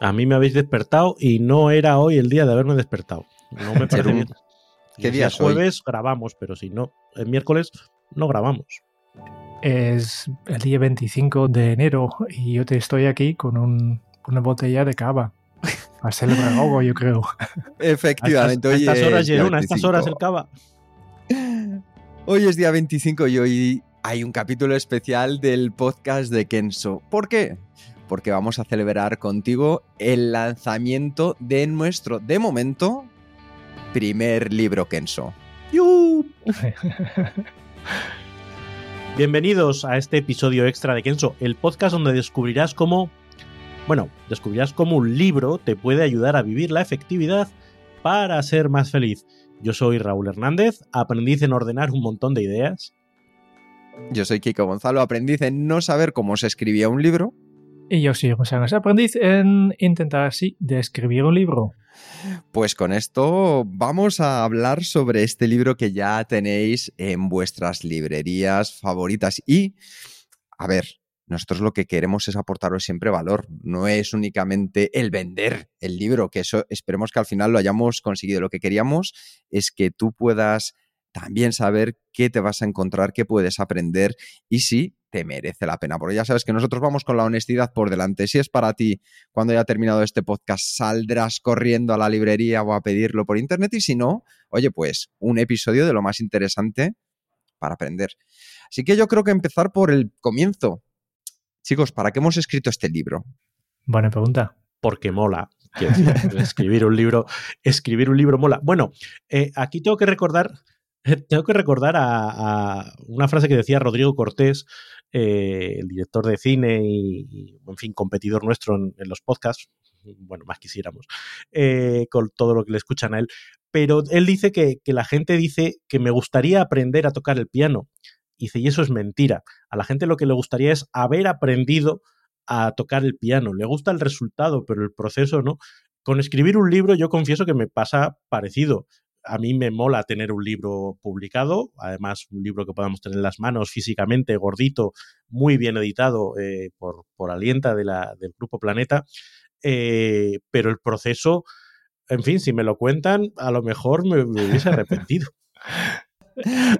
A mí me habéis despertado y no era hoy el día de haberme despertado. No me parece bien. ¿Qué día es es hoy? jueves grabamos, pero si no, el miércoles no grabamos. Es el día 25 de enero y yo te estoy aquí con un- una botella de cava. Para celebrar algo, yo creo. Efectivamente, a hoy estas, a estas es horas, día Jerón, a estas horas el 25. cava. Hoy es día 25 y hoy hay un capítulo especial del podcast de Kenso. ¿Por qué? Porque vamos a celebrar contigo el lanzamiento de nuestro, de momento, primer libro Kenso. ¡Yu! Bienvenidos a este episodio extra de Kenso, el podcast donde descubrirás cómo, bueno, descubrirás cómo un libro te puede ayudar a vivir la efectividad para ser más feliz. Yo soy Raúl Hernández, aprendiz en ordenar un montón de ideas. Yo soy Kiko Gonzalo, aprendiz en no saber cómo se escribía un libro. Y yo soy José Ángel Aprendiz en intentar así de escribir un libro. Pues con esto vamos a hablar sobre este libro que ya tenéis en vuestras librerías favoritas. Y, a ver, nosotros lo que queremos es aportaros siempre valor. No es únicamente el vender el libro, que eso esperemos que al final lo hayamos conseguido. Lo que queríamos es que tú puedas también saber qué te vas a encontrar, qué puedes aprender y si te merece la pena. Porque ya sabes que nosotros vamos con la honestidad por delante. Si es para ti, cuando haya terminado este podcast, saldrás corriendo a la librería o a pedirlo por internet. Y si no, oye, pues un episodio de lo más interesante para aprender. Así que yo creo que empezar por el comienzo. Chicos, ¿para qué hemos escrito este libro? Buena pregunta. porque mola. Escribir un libro, escribir un libro mola. Bueno, eh, aquí tengo que recordar, tengo que recordar a, a una frase que decía Rodrigo Cortés, eh, el director de cine y, en fin, competidor nuestro en, en los podcasts. Bueno, más quisiéramos, eh, con todo lo que le escuchan a él. Pero él dice que, que la gente dice que me gustaría aprender a tocar el piano. Y dice, y eso es mentira. A la gente lo que le gustaría es haber aprendido a tocar el piano. Le gusta el resultado, pero el proceso no. Con escribir un libro yo confieso que me pasa parecido. A mí me mola tener un libro publicado, además un libro que podamos tener en las manos físicamente, gordito, muy bien editado eh, por, por Alienta de la, del Grupo Planeta. Eh, pero el proceso, en fin, si me lo cuentan, a lo mejor me, me hubiese arrepentido.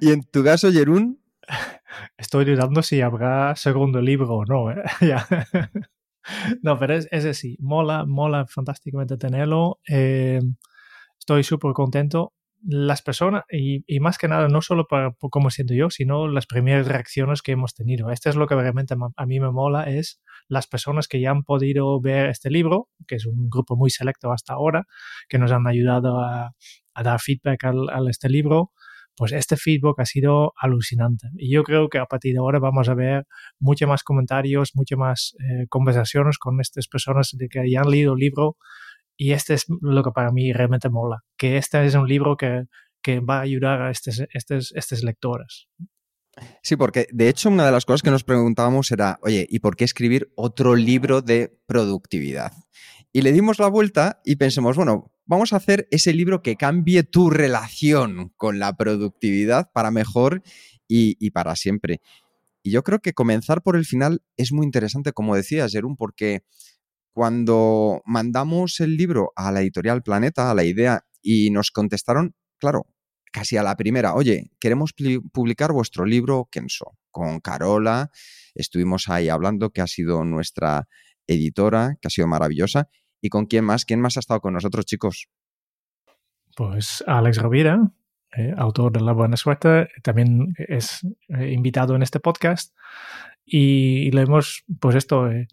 Y en tu caso, Jerún, Estoy dudando si habrá segundo libro o no. ¿eh? Ya. no, pero es, es así. Mola, mola fantásticamente tenerlo. Estoy súper contento. Las personas, y, y, más que nada, no solo para, por cómo siento yo, sino las primeras reacciones que hemos tenido. Esto es lo que realmente a mí me mola, es las personas que ya han podido ver este libro, que es un grupo muy selecto hasta ahora, que nos han ayudado a, a dar feedback al, a este libro pues este feedback ha sido alucinante. Y yo creo que a partir de ahora vamos a ver muchos más comentarios, muchas más eh, conversaciones con estas personas de que ya han leído el libro. Y este es lo que para mí realmente mola, que este es un libro que, que va a ayudar a estos, estos, lectores. Sí, porque de hecho una de las cosas que nos preguntábamos era, oye, ¿y por qué escribir otro libro de productividad? Y le dimos la vuelta y pensamos, bueno, vamos a hacer ese libro que cambie tu relación con la productividad para mejor y, y, para siempre. Y yo creo que comenzar por el final es muy interesante, como decías, Jerón, porque cuando mandamos el libro a la editorial Planeta, a la idea, y nos contestaron, claro, casi a la primera, oye, queremos publicar vuestro libro Kenso, con Carola, estuvimos ahí hablando, que ha sido nuestra editora, que ha sido maravillosa, ¿Y con quién más? ¿Quién más ha estado con nosotros, chicos? Pues Alex Rovira, eh, autor de La Buena Suerte, también es eh, invitado en este podcast. Y, y, le hemos, pues esto, eh,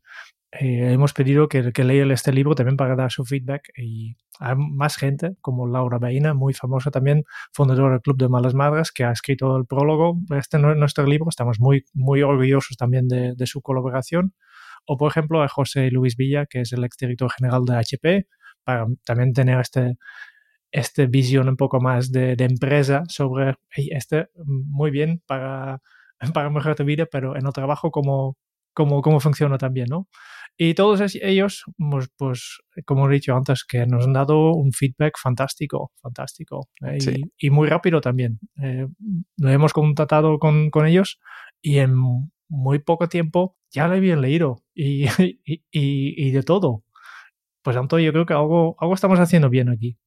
hemos pedido que, que, este libro también para dar su feedback. Y hay más gente, como Laura Baina, muy famosa también, fundadora del Club de Malas Madres, que ha escrito el prólogo de este nuestro libro. Estamos muy, muy orgullosos también de, de su colaboración. O, por ejemplo, a José Luis Villa, que es el exdirector general de HP, para también tener este, esta visión un poco más de, empresa sobre, este muy bien para, para mejorar tu vida, pero en el trabajo cómo, cómo, cómo funciona también, ¿no? Y todos ellos, pues, pues, como he dicho antes, que nos han dado un feedback fantástico, fantástico. ¿eh? y, muy rápido también. Eh, lo hemos contactado con, con, ellos y en muy poco tiempo ya lo habían leído y, y, y, de todo. Pues tanto yo creo que algo, algo estamos haciendo bien aquí.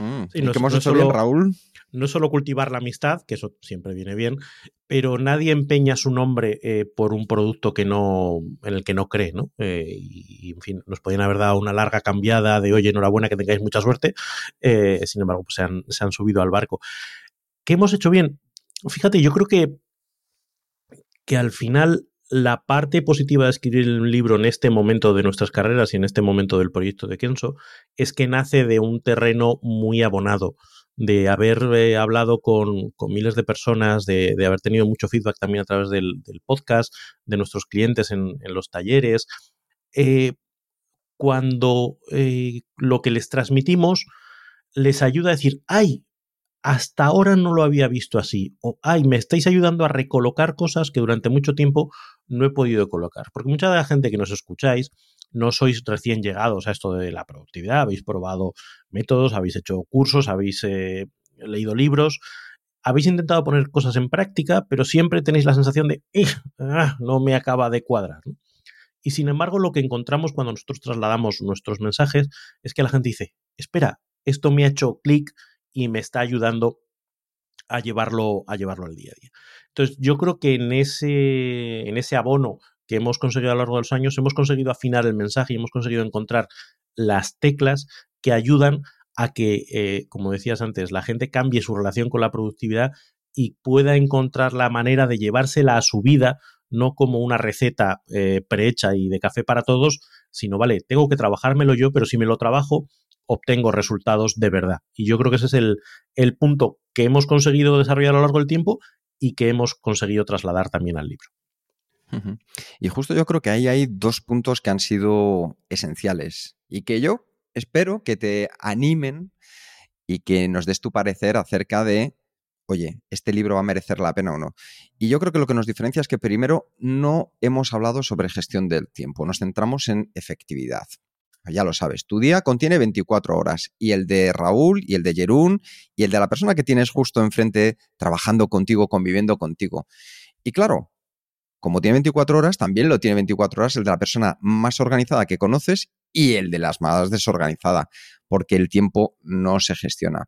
Mm, ¿Y no, hemos hecho bien, Raúl? No solo cultivar la amistad, que eso siempre viene bien, pero nadie empeña su nombre eh, por un producto que no, en el que no cree, ¿no? Eh, y, en fin, nos podían haber dado una larga cambiada de, oye, enhorabuena, que tengáis mucha suerte. Eh, sin embargo, pues se, han, se han subido al barco. ¿Qué hemos hecho bien? Fíjate, yo creo que, que al final la parte positiva de escribir un libro en este momento de nuestras carreras y en este momento del proyecto de Kenso es que nace de un terreno muy abonado, de haber eh, hablado con, miles de personas, de, haber tenido mucho feedback también a través del, podcast, de nuestros clientes en, los talleres. Eh, cuando eh, lo que les transmitimos les ayuda a decir, ay, hasta ahora no lo había visto así. O, ay, me estáis ayudando a recolocar cosas que durante mucho tiempo no he podido colocar. Porque mucha de la gente que nos escucháis no sois recién llegados a esto de la productividad, habéis probado métodos, habéis hecho cursos, habéis eh, leído libros, habéis intentado poner cosas en práctica, pero siempre tenéis la sensación de, ah, no me acaba de cuadrar. Y sin embargo, lo que encontramos cuando nosotros trasladamos nuestros mensajes es que la gente dice, espera, esto me ha hecho clic y me está ayudando a llevarlo, a llevarlo al día a día. Entonces, yo creo que en ese, en ese abono que hemos conseguido a lo largo de los años, hemos conseguido afinar el mensaje y hemos conseguido encontrar las teclas que ayudan a que, eh, como decías antes, la gente cambie su relación con la productividad y pueda encontrar la manera de llevársela a su vida, no como una receta eh, prehecha y de café para todos, sino, vale, tengo que trabajármelo yo, pero si me lo trabajo, obtengo resultados de verdad. Y yo creo que ese es el, el punto que hemos conseguido desarrollar a lo largo del tiempo y que hemos conseguido trasladar también al libro. Y justo yo creo que ahí hay dos puntos que han sido esenciales y que yo espero que te animen y que nos des tu parecer acerca de, oye, ¿este libro va a merecer la pena o no? Y yo creo que lo que nos diferencia es que primero no hemos hablado sobre gestión del tiempo, nos centramos en efectividad ya lo sabes, tu día contiene 24 horas y el de Raúl y el de Jerún y el de la persona que tienes justo enfrente trabajando contigo, conviviendo contigo. Y claro, como tiene 24 horas, también lo tiene 24 horas el de la persona más organizada que conoces y el de las más desorganizada, porque el tiempo no se gestiona.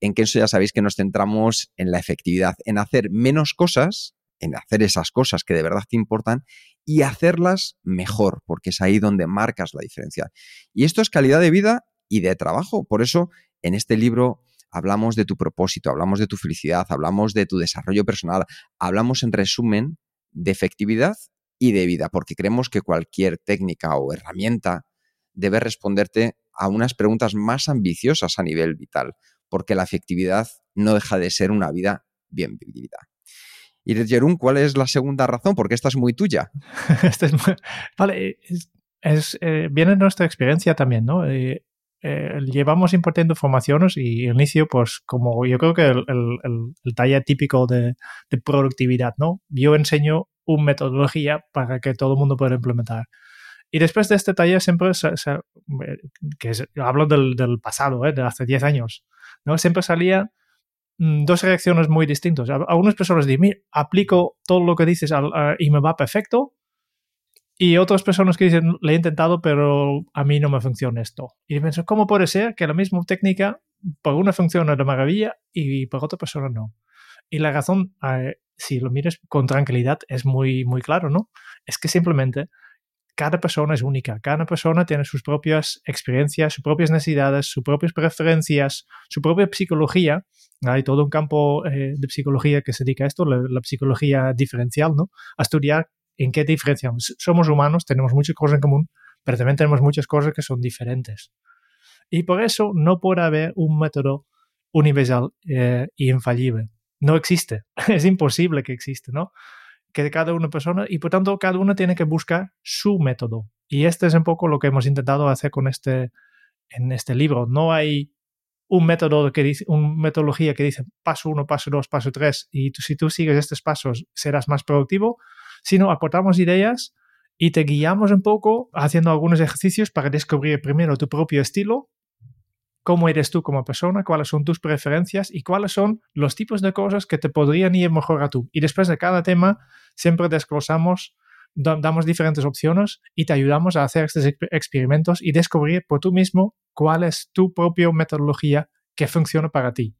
En eso ya sabéis que nos centramos en la efectividad, en hacer menos cosas, en hacer esas cosas que de verdad te importan y hacerlas mejor, porque es ahí donde marcas la diferencia. Y esto es calidad de vida y de trabajo. Por eso, en este libro hablamos de tu propósito, hablamos de tu felicidad, hablamos de tu desarrollo personal, hablamos en resumen de efectividad y de vida, porque creemos que cualquier técnica o herramienta debe responderte a unas preguntas más ambiciosas a nivel vital, porque la efectividad no deja de ser una vida bien vivida. Y Jerún, ¿cuál es la segunda razón? Porque esta es muy tuya. Este es vale, es, eh, viene nuestra experiencia también, ¿no? Eh, eh, llevamos importando formaciones y inicio, pues como yo creo que el, el, el talla típico de, de, productividad, ¿no? Yo enseño una metodología para que todo el mundo pueda implementar. Y después de este taller siempre, que hablo del, del pasado, de hace 10 años, ¿no? Siempre salía dos reacciones muy distintas. Algunas personas dicen, mira, aplico todo lo que dices y me va perfecto. Y otras personas que dicen, le he intentado, pero a mí no me funciona esto. Y pienso, ¿cómo puede ser que la misma técnica por una funciona de maravilla y por otra persona no? Y la razón, si lo mires con tranquilidad, es muy, muy claro, ¿no? Es que simplemente cada persona es única, cada persona tiene sus propias experiencias, sus propias necesidades, sus propias preferencias, su propia psicología. Hay todo un campo eh, de psicología que se dedica a esto, la, psicología diferencial, ¿no? A estudiar en qué diferenciamos. Somos humanos, tenemos muchas cosas en común, pero también tenemos muchas cosas que son diferentes. Y por eso no puede haber un método universal e infalible. No existe. Es imposible que existe, ¿no? Que cada una persona y por tanto cada uno tiene que buscar su método. Y este es un poco lo que hemos intentado hacer con este, en este libro no hay un método que dice, una metodología que dice paso uno, paso dos, paso tres, y tú, si tú sigues estos pasos serás más productivo, sino aportamos ideas y te guiamos un poco haciendo algunos ejercicios para descubrir primero tu propio estilo, cómo eres tú como persona, cuáles son tus preferencias y cuáles son los tipos de cosas que te podrían ir mejor a tú. Y después de cada tema siempre desglosamos damos diferentes opciones y te ayudamos a hacer estos experimentos y descubrir por tú mismo cuál es tu propia metodología que funciona para ti.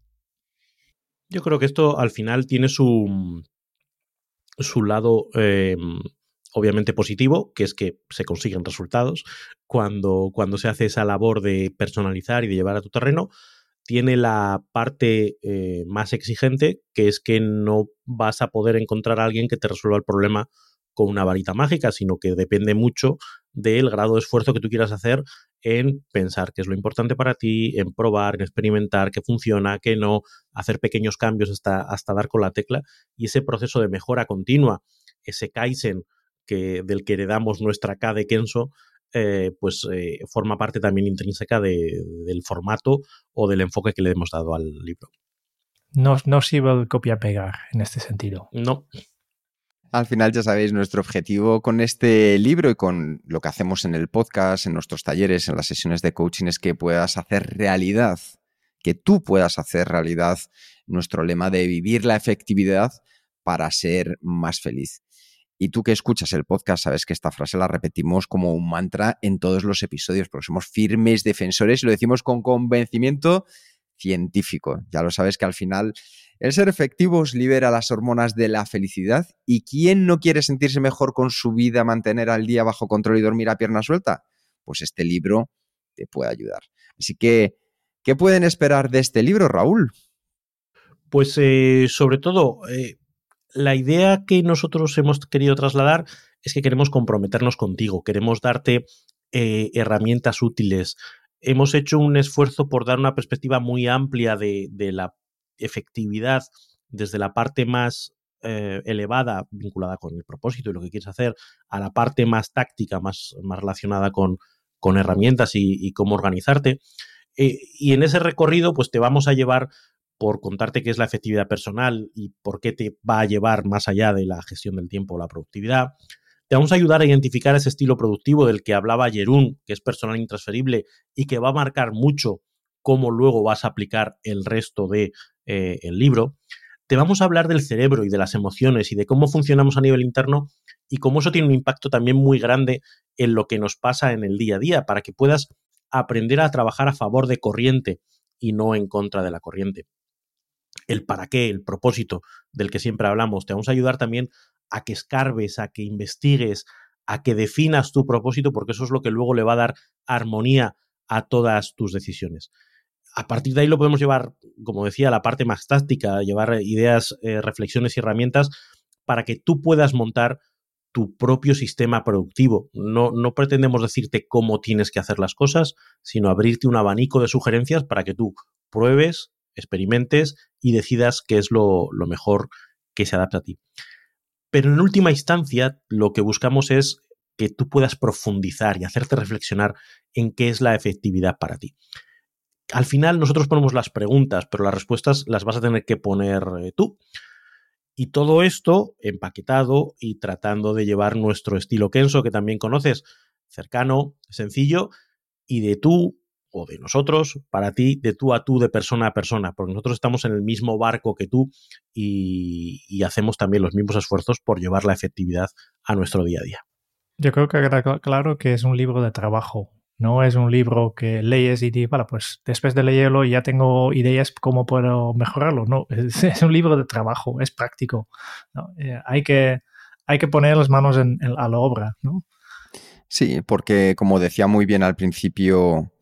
Yo creo que esto al final tiene su, su lado em, obviamente positivo, que es que se consiguen resultados cuando, cuando se hace esa labor de personalizar y de llevar a tu terreno. Tiene la parte eh, más exigente, que es que no vas a poder encontrar a alguien que te resuelva el problema con una varita mágica, sino que depende mucho del grado de esfuerzo que tú quieras hacer en pensar qué es lo importante para ti, en probar, en experimentar qué funciona, qué no, hacer pequeños cambios hasta, hasta dar con la tecla y ese proceso de mejora continua, ese Kaizen que, del que heredamos nuestra K de Kenso, eh, pues eh, forma parte también intrínseca del formato o del enfoque que le hemos dado al libro. No, no sirve el copia-pegar en este sentido. No, al final, ya sabéis, nuestro objetivo con este libro y con lo que hacemos en el podcast, en nuestros talleres, en las sesiones de coaching, es que puedas hacer realidad, que tú puedas hacer realidad nuestro lema de vivir la efectividad para ser más feliz. Y tú que escuchas el podcast, sabes que esta frase la repetimos como un mantra en todos los episodios, porque somos firmes defensores y lo decimos con convencimiento científico. Ya lo sabes que al final el ser efectivos libera las hormonas de la felicidad y ¿quién no quiere sentirse mejor con su vida, mantener al día bajo control y dormir a pierna suelta? Pues este libro te puede ayudar. Así que, ¿qué pueden esperar de este libro, Raúl? Pues eh, sobre todo, eh, la idea que nosotros hemos querido trasladar es que queremos comprometernos contigo, queremos darte eh, herramientas útiles. Hemos hecho un esfuerzo por dar una perspectiva muy amplia de, la efectividad desde la parte más eh, elevada, vinculada con el propósito y lo que quieres hacer, a la parte más táctica, más, relacionada con, con herramientas y, cómo organizarte. Eh, y en ese recorrido, pues te vamos a llevar por contarte qué es la efectividad personal y por qué te va a llevar más allá de la gestión del tiempo o la productividad. Te vamos a ayudar a identificar ese estilo productivo del que hablaba Jerún, que es personal intransferible y que va a marcar mucho cómo luego vas a aplicar el resto de eh, el libro, te vamos a hablar del cerebro y de las emociones y de cómo funcionamos a nivel interno y cómo eso tiene un impacto también muy grande en lo que nos pasa en el día a día, para que puedas aprender a trabajar a favor de corriente y no en contra de la corriente. El para qué, el propósito del que siempre hablamos, te vamos a ayudar también a que escarbes, a que investigues, a que definas tu propósito, porque eso es lo que luego le va a dar armonía a todas tus decisiones a partir de ahí lo podemos llevar, como decía, a la parte más táctica, llevar ideas, eh, reflexiones y herramientas para que tú puedas montar tu propio sistema productivo. No, no pretendemos decirte cómo tienes que hacer las cosas, sino abrirte un abanico de sugerencias para que tú pruebes, experimentes y decidas qué es lo, mejor que se adapta a ti. Pero en última instancia, lo que buscamos es que tú puedas profundizar y hacerte reflexionar en qué es la efectividad para ti al final nosotros ponemos las preguntas, pero las respuestas las vas a tener que poner eh, tú. Y todo esto empaquetado y tratando de llevar nuestro estilo Kenso, que también conoces, cercano, sencillo, y de tú o de nosotros, para ti, de tú a tú, de persona a persona, porque nosotros estamos en el mismo barco que tú y, y hacemos también los mismos esfuerzos por llevar la efectividad a nuestro día a día. Yo creo que queda claro que es un libro de trabajo, no es un libro que lees y dices, bueno, pues después de leerlo ya tengo ideas cómo puedo mejorarlo. No, es, un libro de trabajo, es práctico. Eh, hay, que, hay que poner las manos en, a la obra, ¿no? Sí, porque como decía muy bien al principio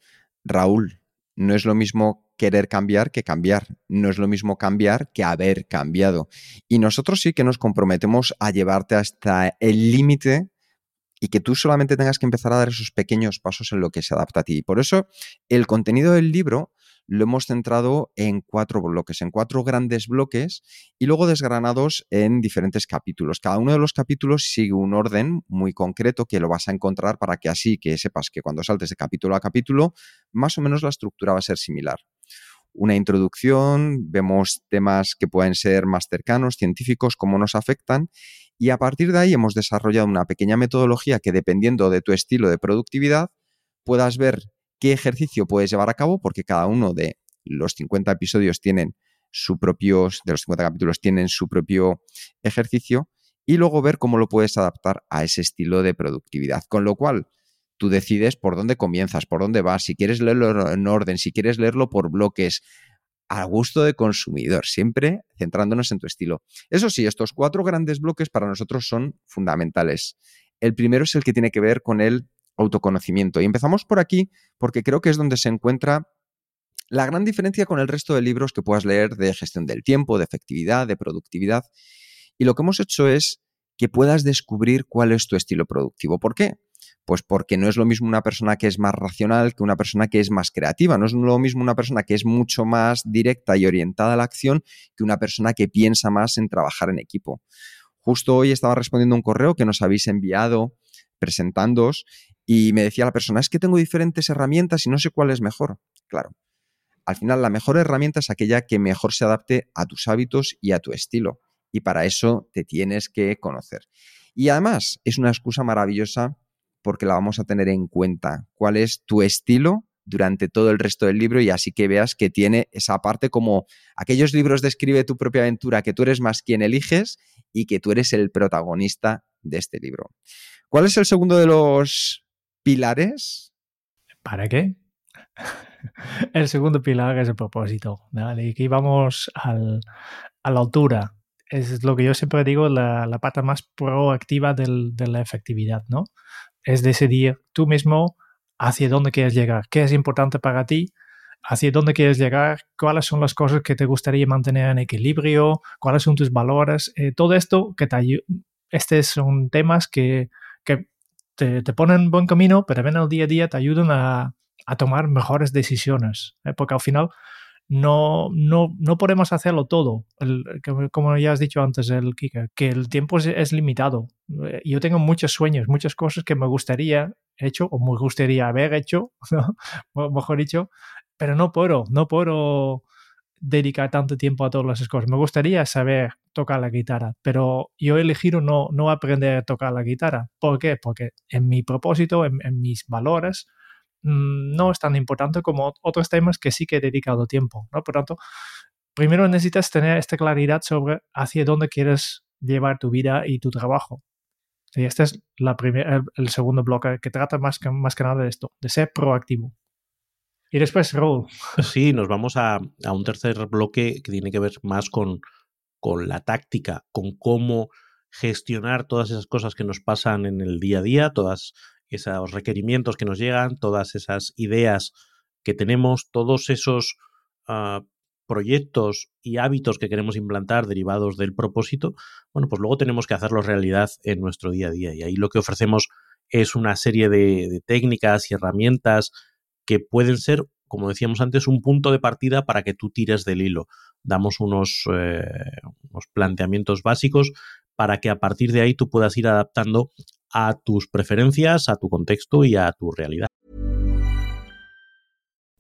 Raúl, no es lo mismo querer cambiar que cambiar. No es lo mismo cambiar que haber cambiado. Y nosotros sí que nos comprometemos a llevarte hasta el límite y que tú solamente tengas que empezar a dar esos pequeños pasos en lo que se adapta a ti. Por eso, el contenido del libro lo hemos centrado en cuatro bloques, en cuatro grandes bloques y luego desgranados en diferentes capítulos. Cada uno de los capítulos sigue un orden muy concreto que lo vas a encontrar para que así que sepas que cuando saltes de capítulo a capítulo, más o menos la estructura va a ser similar. Una introducción, vemos temas que pueden ser más cercanos, científicos, cómo nos afectan y a partir de ahí hemos desarrollado una pequeña metodología que dependiendo de tu estilo de productividad puedas ver qué ejercicio puedes llevar a cabo, porque cada uno de los 50 episodios tienen su propio, de los 50 capítulos tienen su propio ejercicio, y luego ver cómo lo puedes adaptar a ese estilo de productividad. Con lo cual, tú decides por dónde comienzas, por dónde vas, si quieres leerlo en orden, si quieres leerlo por bloques, a gusto de consumidor, siempre centrándonos en tu estilo. Eso sí, estos cuatro grandes bloques para nosotros son fundamentales. El primero es el que tiene que ver con el autoconocimiento. Y empezamos por aquí porque creo que es donde se encuentra la gran diferencia con el resto de libros que puedas leer de gestión del tiempo, de efectividad, de productividad. Y lo que hemos hecho es que puedas descubrir cuál es tu estilo productivo. ¿Por qué? Pues porque no es lo mismo una persona que es más racional que una persona que es más creativa. No es lo mismo una persona que es mucho más directa y orientada a la acción que una persona que piensa más en trabajar en equipo. Justo hoy estaba respondiendo un correo que nos habéis enviado presentándoos y me decía la persona, es que tengo diferentes herramientas y no sé cuál es mejor. Claro, al final la mejor herramienta es aquella que mejor se adapte a tus hábitos y a tu estilo. Y para eso te tienes que conocer. Y además es una excusa maravillosa porque la vamos a tener en cuenta. ¿Cuál es tu estilo durante todo el resto del libro? Y así que veas que tiene esa parte como aquellos libros de escribe tu propia aventura, que tú eres más quien eliges y que tú eres el protagonista de este libro. ¿Cuál es el segundo de los pilares. ¿Para qué? el segundo pilar es el propósito. Y aquí vamos a la altura. Es lo que yo siempre digo, la, la pata más proactiva de la efectividad, ¿no? Es decidir tú mismo hacia dónde quieres llegar, qué es importante para ti, hacia dónde quieres llegar, cuáles son las cosas que te gustaría mantener en equilibrio, cuáles son tus valores. Eh, todo esto que te Estos son temas que te, ponen buen camino, pero en el día a día te ayudan a, a tomar mejores decisiones. ¿eh? Porque al final no, no, no podemos hacerlo todo. Como ya has dicho antes, el Kika, que el tiempo es, limitado. Eh, Yo tengo muchos sueños, muchas cosas que me gustaría hecho o me gustaría haber hecho, mejor dicho, pero no puedo, no puedo dedicar tanto tiempo a todas esas cosas. Me gustaría saber tocar la guitarra, pero yo he elegido no, no aprender a tocar la guitarra. ¿Por qué? Porque en mi propósito, en, mis valores, mmm, no es tan importante como otros temas que sí que he dedicado tiempo. ¿no? Por tanto, primero necesitas tener esta claridad sobre hacia dónde quieres llevar tu vida y tu trabajo. Y este es la primer, el, el, segundo bloque que trata más que, más que nada de esto, de ser proactivo. Y después, Raúl. Sí, nos vamos a, a, un tercer bloque que tiene que ver más con, con la táctica, con cómo gestionar todas esas cosas que nos pasan en el día a día, todos esos requerimientos que nos llegan, todas esas ideas que tenemos, todos esos uh, proyectos y hábitos que queremos implantar derivados del propósito, bueno, pues luego tenemos que hacerlos realidad en nuestro día a día. Y ahí lo que ofrecemos es una serie de técnicas y herramientas que pueden ser, como decíamos antes, un punto de partida para que tú tires del hilo. Damos unos, eh, unos planteamientos básicos para que a partir de ahí tú puedas ir adaptando a tus preferencias, a tu contexto y a tu realidad.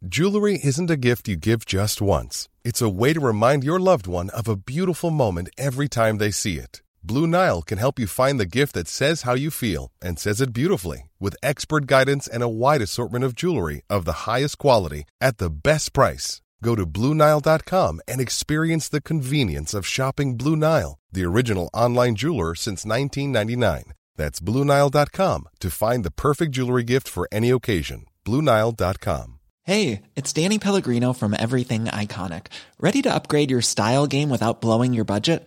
Jewelry isn't a gift you give just once. It's a way to remind your loved one of a beautiful moment every time they see it. Blue Nile can help you find the gift that says how you feel and says it beautifully with expert guidance and a wide assortment of jewelry of the highest quality at the best price. Go to BlueNile.com and experience the convenience of shopping Blue Nile, the original online jeweler since 1999. That's BlueNile.com to find the perfect jewelry gift for any occasion. BlueNile.com. Hey, it's Danny Pellegrino from Everything Iconic. Ready to upgrade your style game without blowing your budget?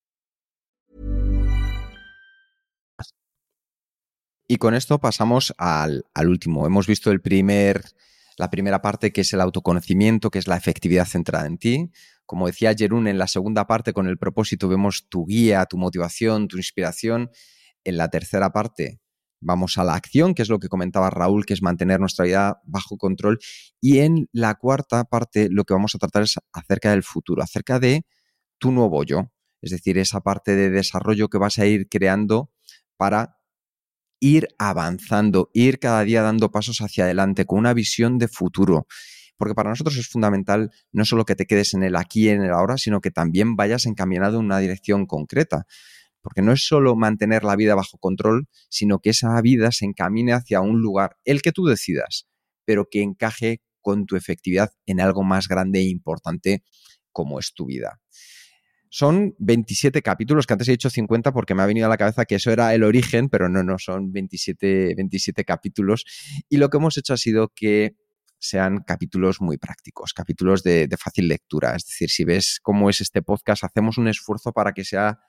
Y con esto pasamos al, último. Hemos visto el primer, la primera parte que es el autoconocimiento, que es la efectividad centrada en ti. Como decía Jerún, en la segunda parte con el propósito vemos tu guía, tu motivación, tu inspiración. En la tercera parte vamos a la acción, que es lo que comentaba Raúl, que es mantener nuestra vida bajo control. Y en la cuarta parte lo que vamos a tratar es acerca del futuro, acerca de tu nuevo yo, es decir, esa parte de desarrollo que vas a ir creando para ir avanzando, ir cada día dando pasos hacia adelante con una visión de futuro. Porque para nosotros es fundamental no solo que te quedes en el aquí y en el ahora, sino que también vayas encaminado en una dirección concreta porque no es solo mantener la vida bajo control, sino que esa vida se encamine hacia un lugar, el que tú decidas, pero que encaje con tu efectividad en algo más grande e importante como es tu vida. Son 27 capítulos, que antes he dicho 50 porque me ha venido a la cabeza que eso era el origen, pero no, no, son 27, 27 capítulos. Y lo que hemos hecho ha sido que sean capítulos muy prácticos, capítulos de, de fácil lectura. Es decir, si ves cómo es este podcast, hacemos un esfuerzo para que sea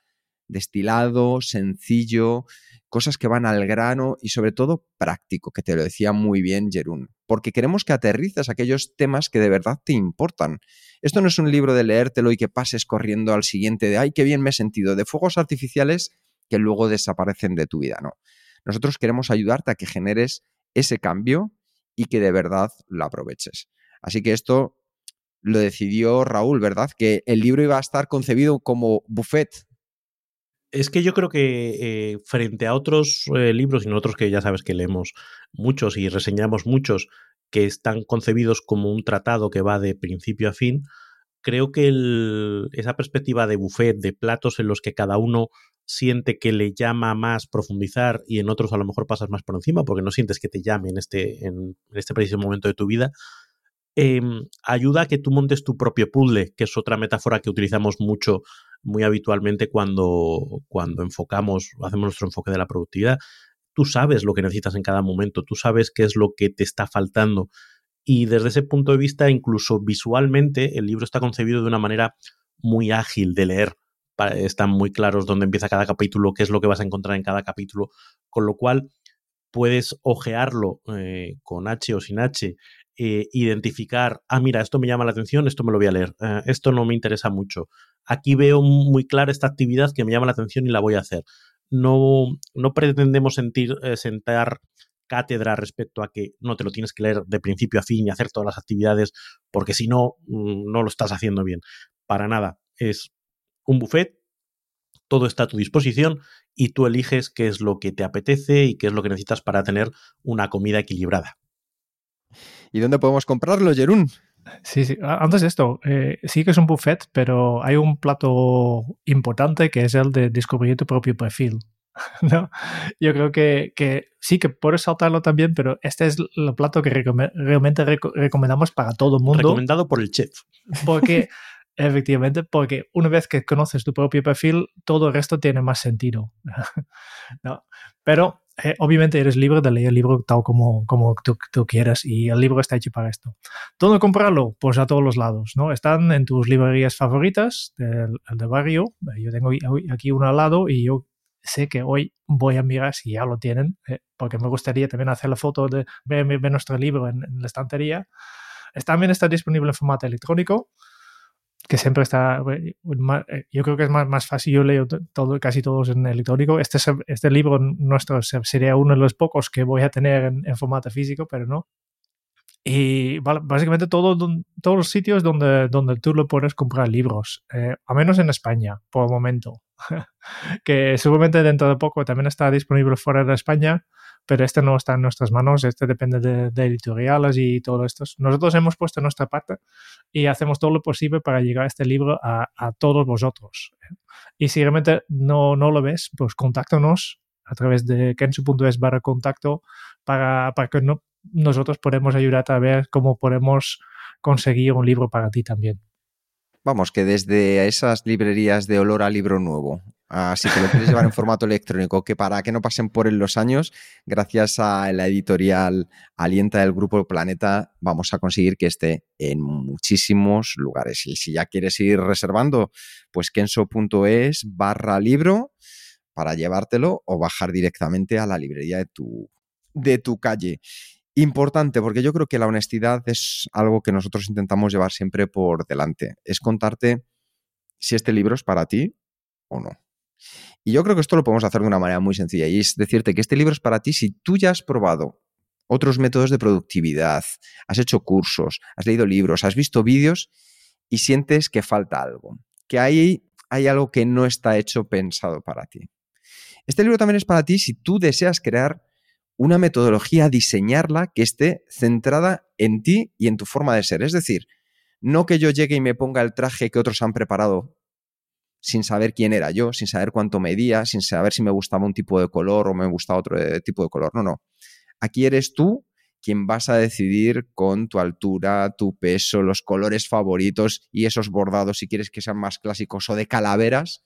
destilado, sencillo, cosas que van al grano y sobre todo práctico, que te lo decía muy bien Jerún, porque queremos que aterrices aquellos temas que de verdad te importan. Esto no es un libro de leértelo y que pases corriendo al siguiente de, ay, qué bien me he sentido, de fuegos artificiales que luego desaparecen de tu vida, no. Nosotros queremos ayudarte a que generes ese cambio y que de verdad lo aproveches. Así que esto lo decidió Raúl, ¿verdad? Que el libro iba a estar concebido como buffet es que yo creo que eh, frente a otros eh, libros y nosotros que ya sabes que leemos muchos y reseñamos muchos que están concebidos como un tratado que va de principio a fin, creo que esa perspectiva de buffet, de platos en los que cada uno siente que le llama más profundizar y en otros a lo mejor pasas más por encima porque no sientes que te llame en este, en este preciso momento de tu vida, Em, ayuda a que tú montes tu propio puzzle, que es otra metáfora que utilizamos mucho, muy habitualmente cuando, cuando enfocamos, hacemos nuestro enfoque de la productividad. Tú sabes lo que necesitas en cada momento, tú sabes qué es lo que te está faltando. Y desde ese punto de vista, incluso visualmente, el libro está concebido de una manera muy ágil de leer. Están muy claros dónde empieza cada capítulo, qué es lo que vas a encontrar en cada capítulo, con lo cual puedes ojearlo eh, con H o sin H eh, identificar, ah, mira, esto me llama la atención, esto me lo voy a leer, eh, esto no me interesa mucho. Aquí veo muy clara esta actividad que me llama la atención y la voy a hacer. No, no pretendemos sentir, eh, sentar cátedra respecto a que no te lo tienes que leer de principio a fin y hacer todas las actividades, porque si no, mm, no lo estás haciendo bien. Para nada. Es un buffet, todo está a tu disposición y tú eliges qué es lo que te apetece y qué es lo que necesitas para tener una comida equilibrada. ¿Y dónde podemos comprarlo, Jerún? Sí, sí. Antes de esto, eh, sí que es un buffet, pero hay un plato importante que es el de descubrir tu propio perfil. ¿no? Yo creo que, que, sí que puedes saltarlo también, pero este es el plato que realmente recomendamos para todo el mundo. Recomendado por el chef. Porque, efectivamente, porque una vez que conoces tu propio perfil, todo el resto tiene más sentido. ¿no? Pero eh, obviamente eres libre de leer el libro tal como, como tú, quieras y el libro está hecho para esto. ¿Dónde comprarlo? Pues a todos los lados, ¿no? Están en tus librerías favoritas del, de barrio. Yo tengo aquí uno al lado y yo sé que hoy voy a mirar si ya lo tienen, eh, porque me gustaría también hacer la foto de ver, nuestro libro en, en la estantería. También está disponible en formato electrónico que siempre está, eh, yo creo que es más, más fácil, yo leo todo, casi todos en electrónico. Este, este libro nuestro sería uno de los pocos que voy a tener en, formato físico, pero no. Y básicamente todo, todos los sitios donde, donde tú lo puedes comprar libros, eh, a menos en España, por el momento. que seguramente dentro de poco también está disponible fuera de España, pero este no está en nuestras manos, este depende de, editoriales y todo esto. Nosotros hemos puesto nuestra parte y hacemos todo lo posible para llegar a este libro a, todos vosotros. Y si realmente no, no lo ves, pues contáctanos a través de kensu.es barra contacto para, para que nosotros podemos ayudarte a ver cómo podemos conseguir un libro para ti también. Vamos, que desde esas librerías de olor a libro nuevo Así que lo quieres llevar en formato electrónico, que para que no pasen por él los años, gracias a la editorial Alienta del Grupo Planeta, vamos a conseguir que esté en muchísimos lugares. Y si ya quieres ir reservando, pues kenso.es barra libro para llevártelo o bajar directamente a la librería de tu, de tu calle. Importante, porque yo creo que la honestidad es algo que nosotros intentamos llevar siempre por delante. Es contarte si este libro es para ti o no. Y yo creo que esto lo podemos hacer de una manera muy sencilla y es decirte que este libro es para ti si tú ya has probado otros métodos de productividad, has hecho cursos, has leído libros, has visto vídeos y sientes que falta algo, que hay, hay algo que no está hecho pensado para ti. Este libro también es para ti si tú deseas crear una metodología, diseñarla que esté centrada en ti y en tu forma de ser. Es decir, no que yo llegue y me ponga el traje que otros han preparado sin saber quién era yo, sin saber cuánto medía, sin saber si me gustaba un tipo de color o me gustaba otro tipo de color. No, no. Aquí eres tú quien vas a decidir con tu altura, tu peso, los colores favoritos y esos bordados, si quieres que sean más clásicos o de calaveras,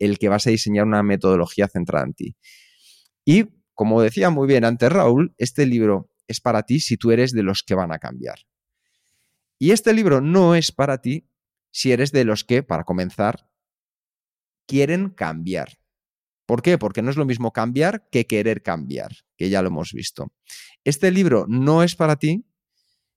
el que vas a diseñar una metodología centrada en ti. Y, como decía muy bien antes Raúl, este libro es para ti si tú eres de los que van a cambiar. Y este libro no es para ti si eres de los que, para comenzar, quieren cambiar. ¿Por qué? Porque no es lo mismo cambiar que querer cambiar, que ya lo hemos visto. Este libro no es para ti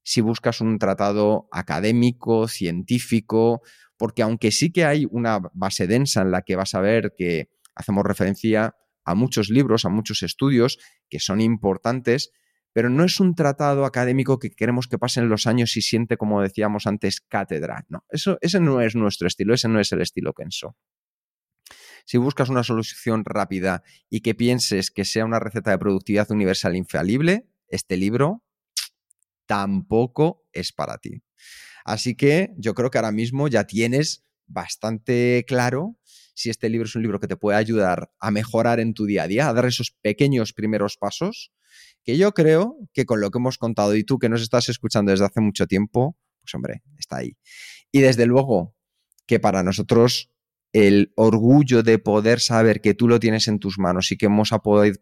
si buscas un tratado académico, científico, porque aunque sí que hay una base densa en la que vas a ver que hacemos referencia a muchos libros, a muchos estudios que son importantes, pero no es un tratado académico que queremos que pasen los años y siente, como decíamos antes, cátedra. No, eso, ese no es nuestro estilo, ese no es el estilo Kenso. Si buscas una solución rápida y que pienses que sea una receta de productividad universal infalible, este libro tampoco es para ti. Así que yo creo que ahora mismo ya tienes bastante claro si este libro es un libro que te puede ayudar a mejorar en tu día a día, a dar esos pequeños primeros pasos, que yo creo que con lo que hemos contado y tú que nos estás escuchando desde hace mucho tiempo, pues hombre, está ahí. Y desde luego que para nosotros el orgullo de poder saber que tú lo tienes en tus manos y que hemos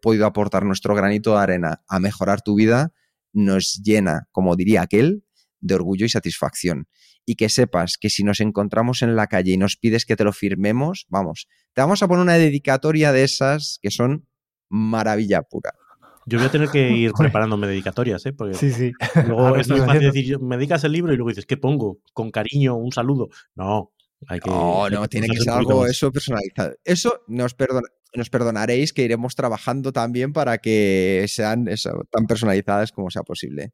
podido aportar nuestro granito de arena a mejorar tu vida, nos llena, como diría aquel, de orgullo y satisfacción. Y que sepas que si nos encontramos en la calle y nos pides que te lo firmemos, vamos, te vamos a poner una dedicatoria de esas que son maravilla pura. Yo voy a tener que ir preparándome dedicatorias, ¿eh? Porque Sí, sí. luego es muy fácil decir, me dedicas el libro y luego dices, ¿qué pongo? Con cariño, un saludo. No, hay que. No, no, tiene que ser algo eso personalizado. Eso nos, perdona- nos perdonaréis que iremos trabajando también para que sean eso, tan personalizadas como sea posible.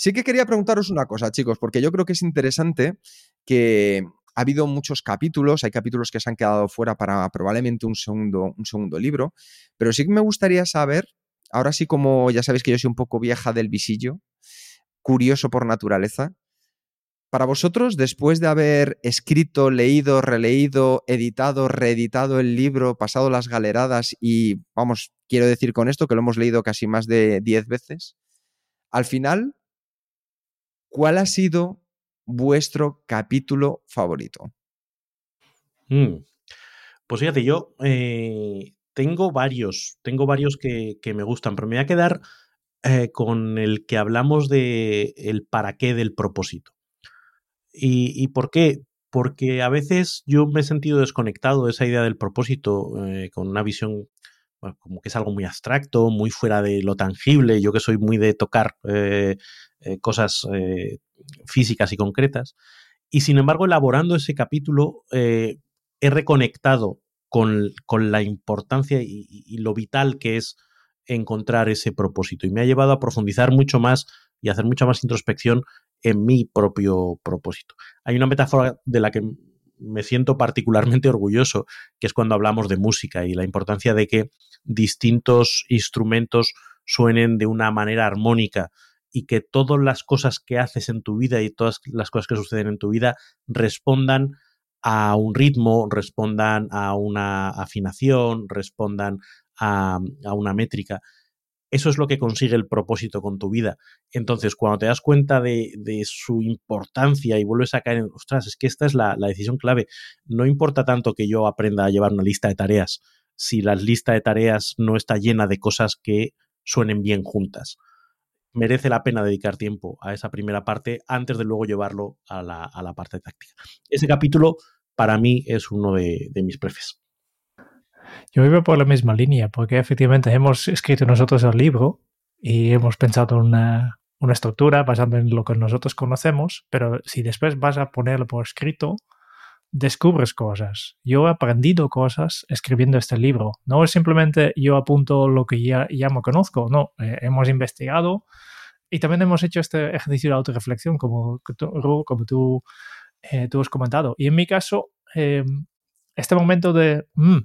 Sí que quería preguntaros una cosa, chicos, porque yo creo que es interesante que ha habido muchos capítulos, hay capítulos que se han quedado fuera para probablemente un segundo, un segundo libro, pero sí que me gustaría saber, ahora sí como ya sabéis que yo soy un poco vieja del visillo, curioso por naturaleza, para vosotros, después de haber escrito, leído, releído, editado, reeditado el libro, pasado las galeradas y, vamos, quiero decir con esto que lo hemos leído casi más de 10 veces, al final, ¿cuál ha sido vuestro capítulo favorito? Mm. Pues fíjate, yo eh, tengo varios, tengo varios que, que me gustan, pero me voy a quedar eh, con el que hablamos de el para qué del propósito. ¿Y, por qué? Porque a veces yo me he sentido desconectado de esa idea del propósito eh, con una visión como que es algo muy abstracto, muy fuera de lo tangible, yo que soy muy de tocar eh, cosas eh, físicas y concretas. Y sin embargo, elaborando ese capítulo, eh, he reconectado con, con la importancia y, y, lo vital que es encontrar ese propósito. Y me ha llevado a profundizar mucho más y hacer mucha más introspección en mi propio propósito. Hay una metáfora de la que me siento particularmente orgulloso, que es cuando hablamos de música y la importancia de que distintos instrumentos suenen de una manera armónica y que todas las cosas que haces en tu vida y todas las cosas que suceden en tu vida respondan a un ritmo, respondan a una afinación, respondan a, una métrica. Eso es lo que consigue el propósito con tu vida. Entonces, cuando te das cuenta de, de su importancia y vuelves a caer en, ostras, es que esta es la, la, decisión clave. No importa tanto que yo aprenda a llevar una lista de tareas si la lista de tareas no está llena de cosas que suenen bien juntas. Merece la pena dedicar tiempo a esa primera parte antes de luego llevarlo a la, a la parte táctica. Ese capítulo para mí es uno de, de mis prefes. Yo iba por la misma línea, porque efectivamente hemos escrito nosotros el libro y hemos pensado en una, una estructura basada en lo que nosotros conocemos, pero si después vas a ponerlo por escrito, descubres cosas. Yo he aprendido cosas escribiendo este libro. No es simplemente yo apunto lo que ya, ya me conozco, no, eh, hemos investigado y también hemos hecho este ejercicio de autorreflexión, como, como tú, eh, tú has comentado. Y en mi caso, eh, este momento de, mm,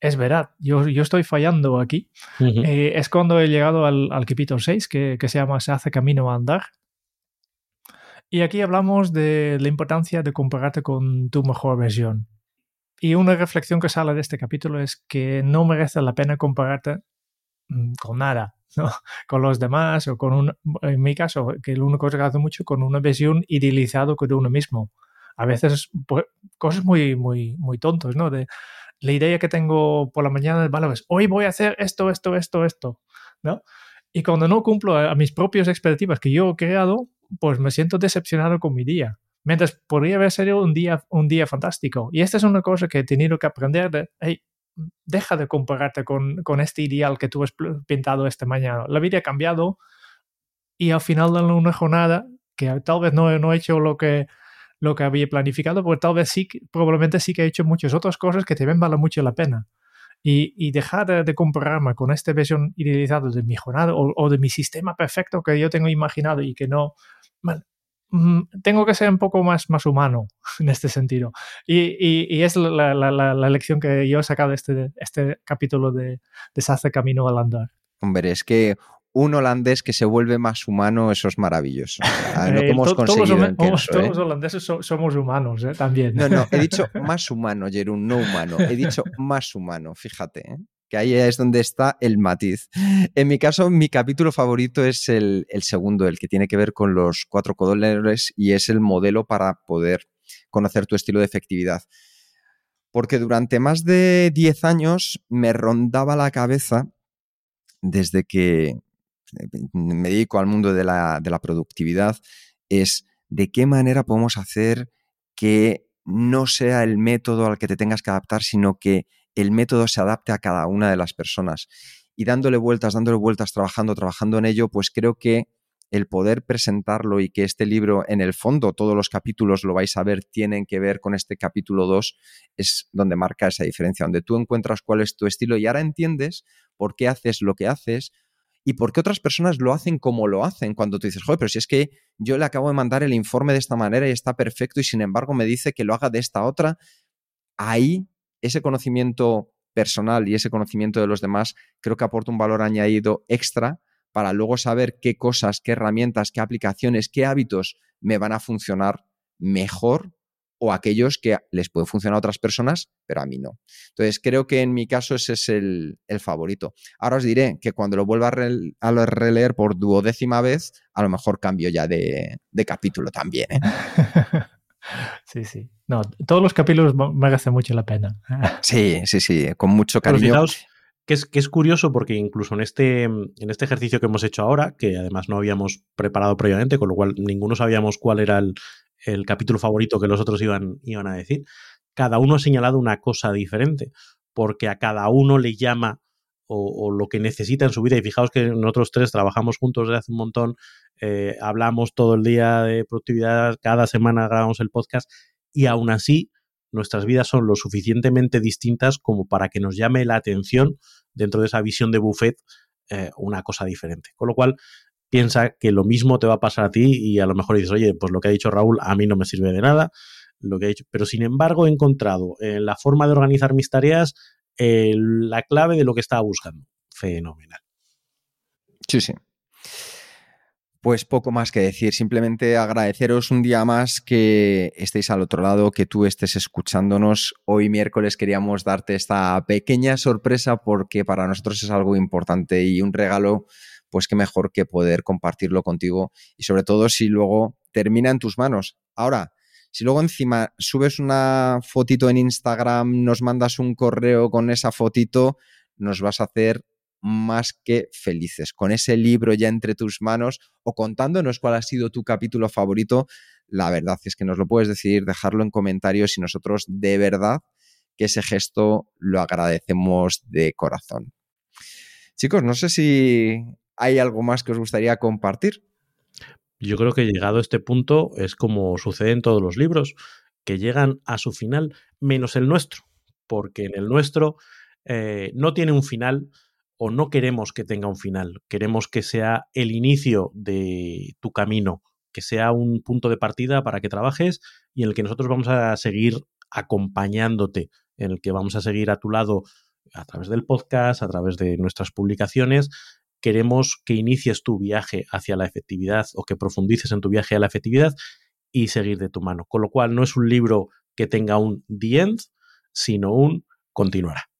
es verdad, yo, yo, estoy fallando aquí, es cuando he llegado al, al capítulo 6, que, que se llama Se hace camino a andar, y aquí hablamos de la importancia de compararte con tu mejor versión. Y una reflexión que sale de este capítulo es que no merece la pena compararte mm, con nada, ¿no? con los demás o con un, en mi caso, que lo único que hace mucho con una versión idealizada de uno mismo. A veces pues, cosas muy, muy, muy tontos, ¿no? De la idea que tengo por la mañana, vale, pues hoy voy a hacer esto, esto, esto, esto, ¿no? Y cuando no cumplo a, mis propias expectativas que yo he creado, pues me siento decepcionado con mi día. Mientras podría haber sido un día, un día fantástico. Y esta es una cosa que he tenido que aprender de, hey, deja de compararte con, con este ideal que tú has pintado esta mañana. La vida ha cambiado y al final de una jornada, que tal vez no, no he hecho lo que, lo que había planificado, pues tal vez sí, probablemente sí que he hecho muchas otras cosas que también valen mucho la pena. Y, y dejar de, compararme con esta versión idealizada de mi jornada o, o, de mi sistema perfecto que yo tengo imaginado y que no, Mm, tengo que ser un poco más, más humano en este sentido. Y, y, es la, la, la, lección que yo he sacado de este, este capítulo de, de Se camino al andar. Hombre, es que un holandés que se vuelve más humano, eso es maravilloso. Lo que hemos conseguido todos, todos los holandeses somos humanos, ¿eh? también. No, no, he dicho más humano, Jerún, no humano. He dicho más humano, fíjate. ¿eh? que ahí es donde está el matiz. En mi caso, mi capítulo favorito es el, segundo, el que tiene que ver con los cuatro codolores y es el modelo para poder conocer tu estilo de efectividad. Porque durante más de 10 años me rondaba la cabeza desde que me dedico al mundo de la, de la productividad, es de qué manera podemos hacer que no sea el método al que te tengas que adaptar, sino que el método se adapte a cada una de las personas. Y dándole vueltas, dándole vueltas, trabajando, trabajando en ello, pues creo que el poder presentarlo y que este libro, en el fondo, todos los capítulos lo vais a ver, tienen que ver con este capítulo 2, es donde marca esa diferencia, donde tú encuentras cuál es tu estilo y ahora entiendes por qué haces lo que haces y por qué otras personas lo hacen como lo hacen. Cuando tú dices, joder, pero si es que yo le acabo de mandar el informe de esta manera y está perfecto y sin embargo me dice que lo haga de esta otra, ahí ese conocimiento personal y ese conocimiento de los demás creo que aporta un valor añadido extra para luego saber qué cosas, qué herramientas, qué aplicaciones, qué hábitos me van a funcionar mejor o aquellos que les puede funcionar a otras personas, pero a mí no. Entonces, creo que en mi caso ese es el, favorito. Ahora os diré que cuando lo vuelva a, releer por duodécima vez, a lo mejor cambio ya de, capítulo también. ¿eh? Sí, sí. No, todos los capítulos merecen mucho la pena. Sí, sí, sí, con mucho cariño. fijaos que es, que es curioso porque incluso en este, en este ejercicio que hemos hecho ahora, que además no habíamos preparado previamente, con lo cual ninguno sabíamos cuál era el, el capítulo favorito que los otros iban, iban a decir, cada uno ha señalado una cosa diferente, porque a cada uno le llama o, lo que necesita en su vida. Y fijaos que nosotros tres trabajamos juntos desde hace un montón, eh, hablamos todo el día de productividad, cada semana grabamos el podcast y aún así nuestras vidas son lo suficientemente distintas como para que nos llame la atención dentro de esa visión de buffet eh, una cosa diferente. Con lo cual, piensa que lo mismo te va a pasar a ti y a lo mejor dices, oye, pues lo que ha dicho Raúl a mí no me sirve de nada, lo que ha dicho, pero sin embargo he encontrado en la forma de organizar mis tareas la clave de lo que estaba buscando. Fenomenal. Sí, sí. Pues poco más que decir, simplemente agradeceros un día más que estéis al otro lado, que tú estés escuchándonos. Hoy miércoles queríamos darte esta pequeña sorpresa porque para nosotros es algo importante y un regalo, pues qué mejor que poder compartirlo contigo y sobre todo si luego termina en tus manos. Ahora, si luego encima subes una fotito en Instagram, nos mandas un correo con esa fotito, nos vas a hacer más que felices. Con ese libro ya entre tus manos o contándonos cuál ha sido tu capítulo favorito, la verdad es que nos lo puedes decir, dejarlo en comentarios y nosotros de verdad que ese gesto lo agradecemos de corazón. Chicos, no sé si hay algo más que os gustaría compartir. Yo creo que llegado a este punto es como sucede en todos los libros, que llegan a su final, menos el nuestro, porque en el nuestro eh, no tiene un final o no queremos que tenga un final, queremos que sea el inicio de tu camino, que sea un punto de partida para que trabajes y en el que nosotros vamos a seguir acompañándote, en el que vamos a seguir a tu lado a través del podcast, a través de nuestras publicaciones. Queremos que inicies tu viaje hacia la efectividad o que profundices en tu viaje a la efectividad y seguir de tu mano. Con lo cual no es un libro que tenga un the end, sino un continuará.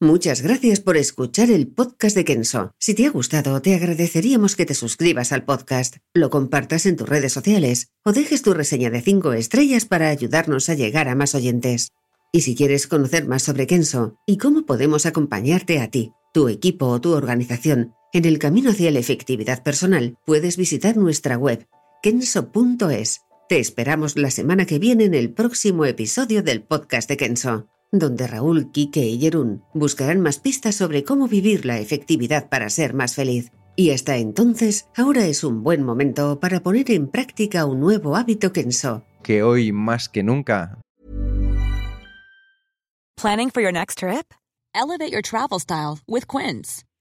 Muchas gracias por escuchar el podcast de Kenso. Si te ha gustado, te agradeceríamos que te suscribas al podcast, lo compartas en tus redes sociales o dejes tu reseña de 5 estrellas para ayudarnos a llegar a más oyentes. Y si quieres conocer más sobre Kenso y cómo podemos acompañarte a ti, tu equipo o tu organización en el camino hacia la efectividad personal, puedes visitar nuestra web kenso.es. Te esperamos la semana que viene en el próximo episodio del podcast de Kenso donde Raúl, Quique y Jerún buscarán más pistas sobre cómo vivir la efectividad para ser más feliz. Y hasta entonces, ahora es un buen momento para poner en práctica un nuevo hábito Kenso. Que hoy más que nunca. Planning for your next trip? Elevate your travel style with Quince.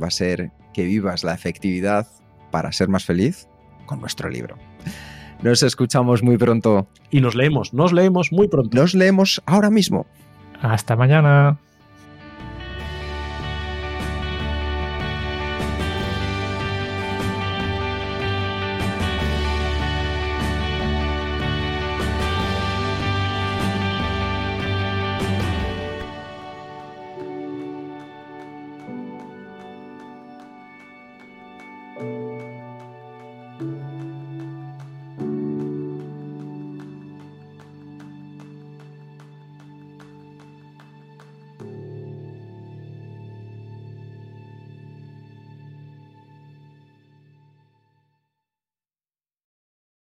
Va a ser que vivas la efectividad para ser más feliz con nuestro libro. Nos escuchamos muy pronto. Y nos leemos, nos leemos muy pronto. Nos leemos ahora mismo. Hasta mañana.